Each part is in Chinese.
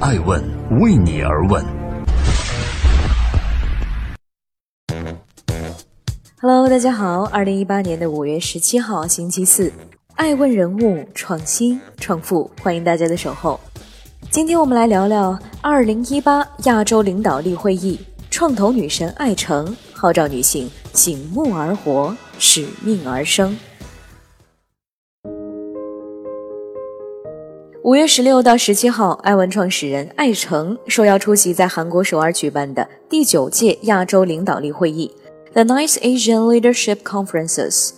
爱问为你而问。Hello，大家好，二零一八年的五月十七号，星期四，爱问人物创新创富，欢迎大家的守候。今天我们来聊聊二零一八亚洲领导力会议，创投女神艾诚号召女性醒目而活，使命而生。五月十六到十七号，艾文创始人艾诚受邀出席在韩国首尔举办的第九届亚洲领导力会议 （The Nice Asian Leadership Conferences）。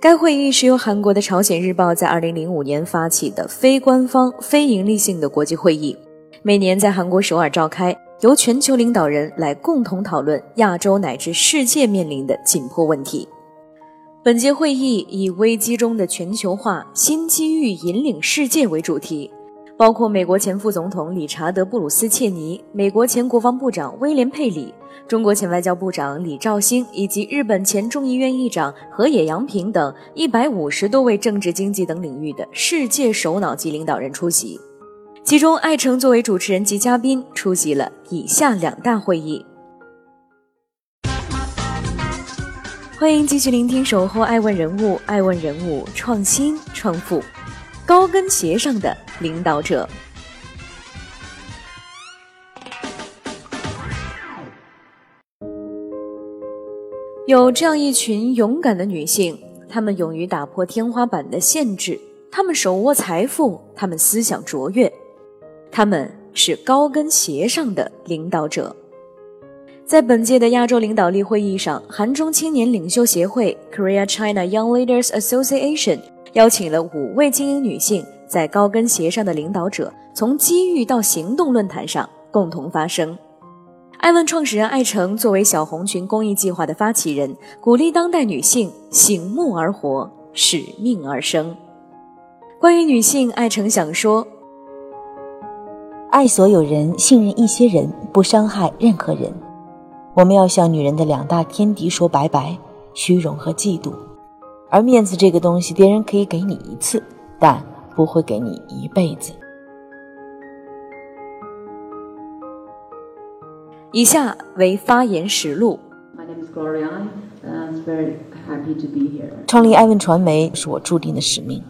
该会议是由韩国的朝鲜日报在二零零五年发起的非官方、非盈利性的国际会议，每年在韩国首尔召开，由全球领导人来共同讨论亚洲乃至世界面临的紧迫问题。本届会议以“危机中的全球化，新机遇引领世界”为主题，包括美国前副总统理查德·布鲁斯·切尼、美国前国防部长威廉·佩里、中国前外交部长李肇星以及日本前众议院议长河野洋平等一百五十多位政治经济等领域的世界首脑级领导人出席。其中，艾诚作为主持人及嘉宾出席了以下两大会议。欢迎继续聆听《守候爱问人物》，爱问人物创新创富，高跟鞋上的领导者。有这样一群勇敢的女性，她们勇于打破天花板的限制，她们手握财富，她们思想卓越，她们是高跟鞋上的领导者。在本届的亚洲领导力会议上，韩中青年领袖协会 （Korea China Young Leaders Association） 邀请了五位精英女性，在高跟鞋上的领导者从机遇到行动论坛上共同发声。艾问创始人艾诚作为小红裙公益计划的发起人，鼓励当代女性醒目而活，使命而生。关于女性，艾诚想说：爱所有人，信任一些人，不伤害任何人。我们要向女人的两大天敌说拜拜：虚荣和嫉妒。而面子这个东西，别人可以给你一次，但不会给你一辈子。以下为发言实录。创立艾问传媒是我注定的使命。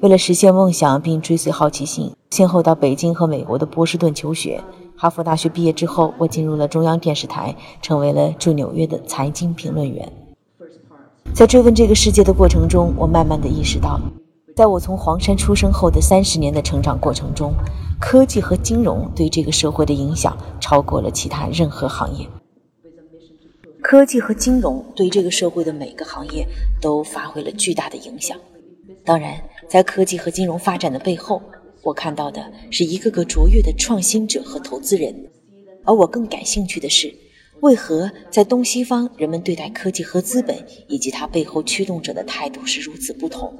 为了实现梦想并追随好奇心，先后到北京和美国的波士顿求学。哈佛大学毕业之后，我进入了中央电视台，成为了驻纽约的财经评论员。在追问这个世界的过程中，我慢慢的意识到，在我从黄山出生后的三十年的成长过程中，科技和金融对这个社会的影响超过了其他任何行业。科技和金融对这个社会的每个行业都发挥了巨大的影响。当然，在科技和金融发展的背后。我看到的是一个个卓越的创新者和投资人，而我更感兴趣的是，为何在东西方人们对待科技和资本以及它背后驱动者的态度是如此不同？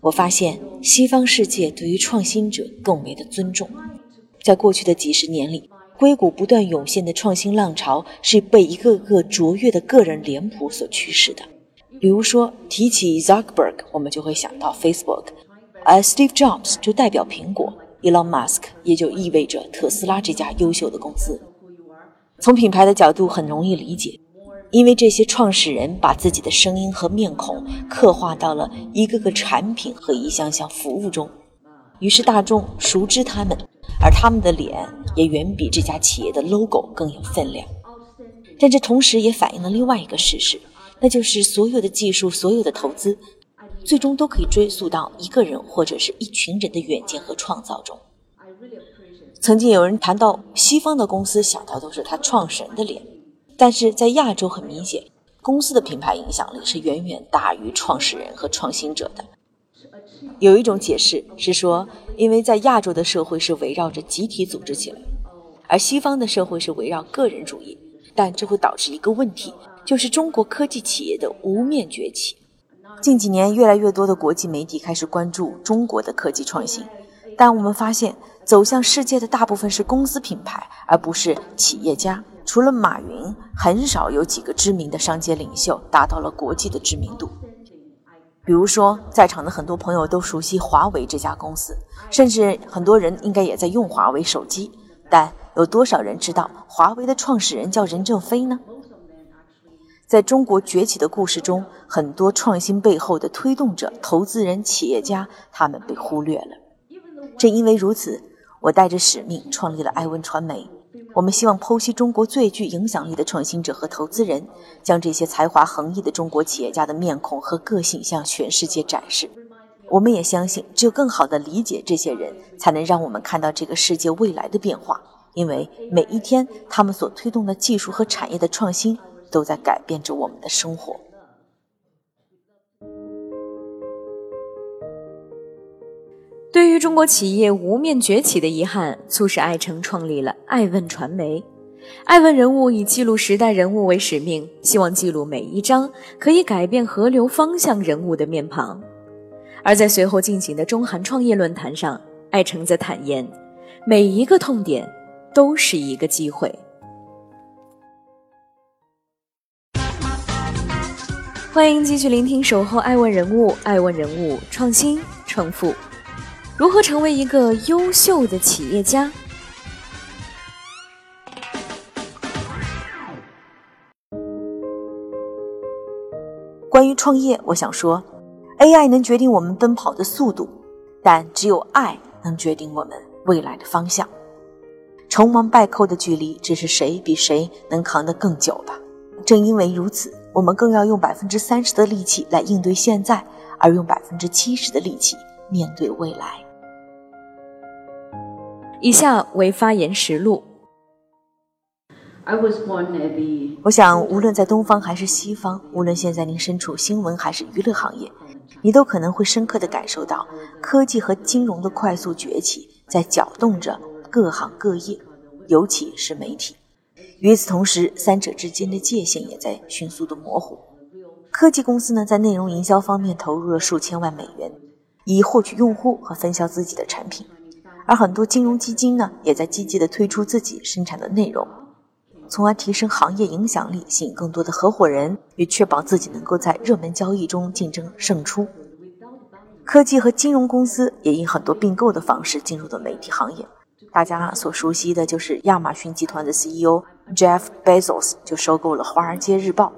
我发现西方世界对于创新者更为的尊重。在过去的几十年里，硅谷不断涌现的创新浪潮是被一个个卓越的个人脸谱所驱使的。比如说，提起 Zuckerberg，我们就会想到 Facebook。而 Steve Jobs 就代表苹果，Elon Musk 也就意味着特斯拉这家优秀的公司。从品牌的角度很容易理解，因为这些创始人把自己的声音和面孔刻画到了一个个产品和一项项服务中，于是大众熟知他们，而他们的脸也远比这家企业的 logo 更有分量。但这同时也反映了另外一个事实，那就是所有的技术、所有的投资。最终都可以追溯到一个人或者是一群人的远见和创造中。曾经有人谈到西方的公司，想到都是他创始人的脸，但是在亚洲很明显，公司的品牌影响力是远远大于创始人和创新者的。有一种解释是说，因为在亚洲的社会是围绕着集体组织起来，而西方的社会是围绕个人主义，但这会导致一个问题，就是中国科技企业的无面崛起。近几年，越来越多的国际媒体开始关注中国的科技创新，但我们发现，走向世界的大部分是公司品牌，而不是企业家。除了马云，很少有几个知名的商界领袖达到了国际的知名度。比如说，在场的很多朋友都熟悉华为这家公司，甚至很多人应该也在用华为手机。但有多少人知道华为的创始人叫任正非呢？在中国崛起的故事中，很多创新背后的推动者、投资人、企业家，他们被忽略了。正因为如此，我带着使命创立了艾文传媒。我们希望剖析中国最具影响力的创新者和投资人，将这些才华横溢的中国企业家的面孔和个性向全世界展示。我们也相信，只有更好地理解这些人，才能让我们看到这个世界未来的变化。因为每一天，他们所推动的技术和产业的创新。都在改变着我们的生活。对于中国企业无面崛起的遗憾，促使艾诚创立了爱问传媒。爱问人物以记录时代人物为使命，希望记录每一张可以改变河流方向人物的面庞。而在随后进行的中韩创业论坛上，艾诚则坦言，每一个痛点都是一个机会。欢迎继续聆听《守候爱问人物》，爱问人物创新创富，如何成为一个优秀的企业家？关于创业，我想说，AI 能决定我们奔跑的速度，但只有爱能决定我们未来的方向。成王败寇的距离，只是谁比谁能扛得更久吧。正因为如此。我们更要用百分之三十的力气来应对现在，而用百分之七十的力气面对未来。以下为发言实录。我想，无论在东方还是西方，无论现在您身处新闻还是娱乐行业，你都可能会深刻的感受到科技和金融的快速崛起，在搅动着各行各业，尤其是媒体。与此同时，三者之间的界限也在迅速的模糊。科技公司呢，在内容营销方面投入了数千万美元，以获取用户和分销自己的产品；而很多金融基金呢，也在积极的推出自己生产的内容，从而提升行业影响力，吸引更多的合伙人，以确保自己能够在热门交易中竞争胜出。科技和金融公司也以很多并购的方式进入了媒体行业。大家所熟悉的就是亚马逊集团的 CEO Jeff Bezos 就收购了《华尔街日报》。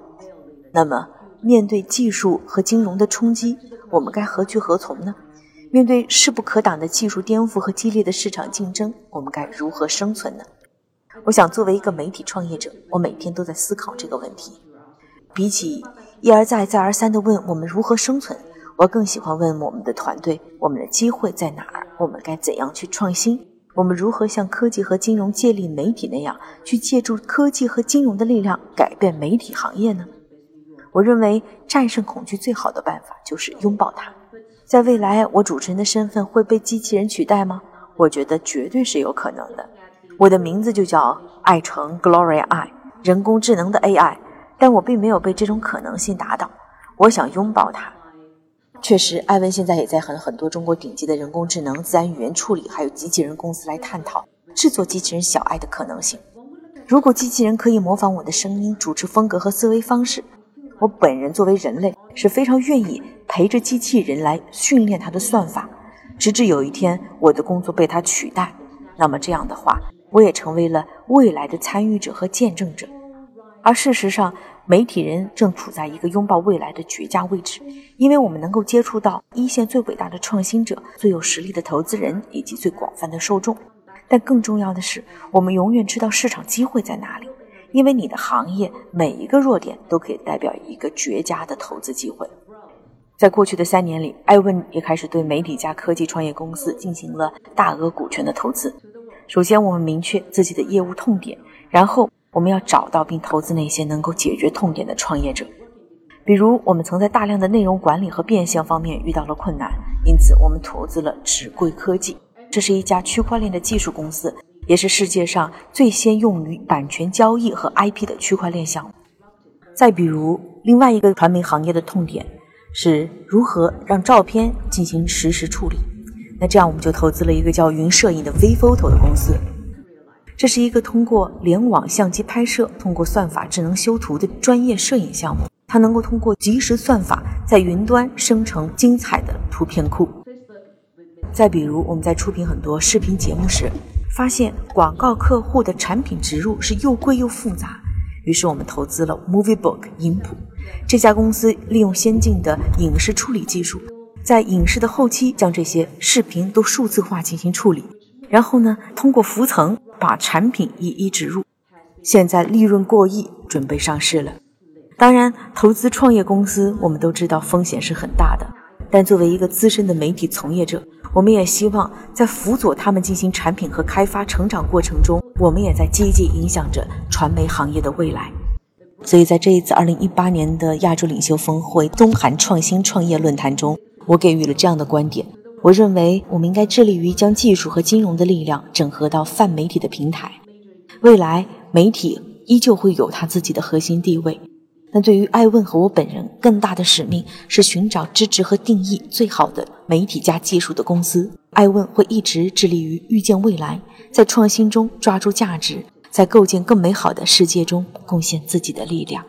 那么，面对技术和金融的冲击，我们该何去何从呢？面对势不可挡的技术颠覆和激烈的市场竞争，我们该如何生存呢？我想，作为一个媒体创业者，我每天都在思考这个问题。比起一而再、再而三地问我们如何生存，我更喜欢问我们的团队：我们的机会在哪儿？我们该怎样去创新？我们如何像科技和金融借力媒体那样，去借助科技和金融的力量改变媒体行业呢？我认为战胜恐惧最好的办法就是拥抱它。在未来，我主持人的身份会被机器人取代吗？我觉得绝对是有可能的。我的名字就叫爱成 Gloria I，人工智能的 AI，但我并没有被这种可能性打倒。我想拥抱它。确实，艾文现在也在和很多中国顶级的人工智能、自然语言处理还有机器人公司来探讨制作机器人小爱的可能性。如果机器人可以模仿我的声音、主持风格和思维方式，我本人作为人类是非常愿意陪着机器人来训练它的算法，直至有一天我的工作被它取代。那么这样的话，我也成为了未来的参与者和见证者。而事实上，媒体人正处在一个拥抱未来的绝佳位置，因为我们能够接触到一线最伟大的创新者、最有实力的投资人以及最广泛的受众。但更重要的是，我们永远知道市场机会在哪里，因为你的行业每一个弱点都可以代表一个绝佳的投资机会。在过去的三年里，艾问也开始对媒体加科技创业公司进行了大额股权的投资。首先，我们明确自己的业务痛点，然后。我们要找到并投资那些能够解决痛点的创业者，比如我们曾在大量的内容管理和变现方面遇到了困难，因此我们投资了纸贵科技，这是一家区块链的技术公司，也是世界上最先用于版权交易和 IP 的区块链项目。再比如，另外一个传媒行业的痛点是如何让照片进行实时处理，那这样我们就投资了一个叫云摄影的 VPhoto 的公司。这是一个通过联网相机拍摄、通过算法智能修图的专业摄影项目。它能够通过即时算法在云端生成精彩的图片库。再比如，我们在出品很多视频节目时，发现广告客户的产品植入是又贵又复杂，于是我们投资了 MovieBook 影谱这家公司，利用先进的影视处理技术，在影视的后期将这些视频都数字化进行处理，然后呢，通过浮层把产品一一植入，现在利润过亿，准备上市了。当然，投资创业公司，我们都知道风险是很大的。但作为一个资深的媒体从业者，我们也希望在辅佐他们进行产品和开发成长过程中，我们也在积极影响着传媒行业的未来。所以在这一次二零一八年的亚洲领袖峰会东韩创新创业论坛中，我给予了这样的观点：我认为我们应该致力于将技术和金融的力量整合到泛媒体的平台，未来媒体依旧会有它自己的核心地位。那对于艾问和我本人，更大的使命是寻找支持和定义最好的媒体加技术的公司。艾问会一直致力于预见未来，在创新中抓住价值，在构建更美好的世界中贡献自己的力量。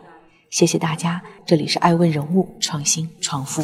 谢谢大家，这里是艾问人物创新创富。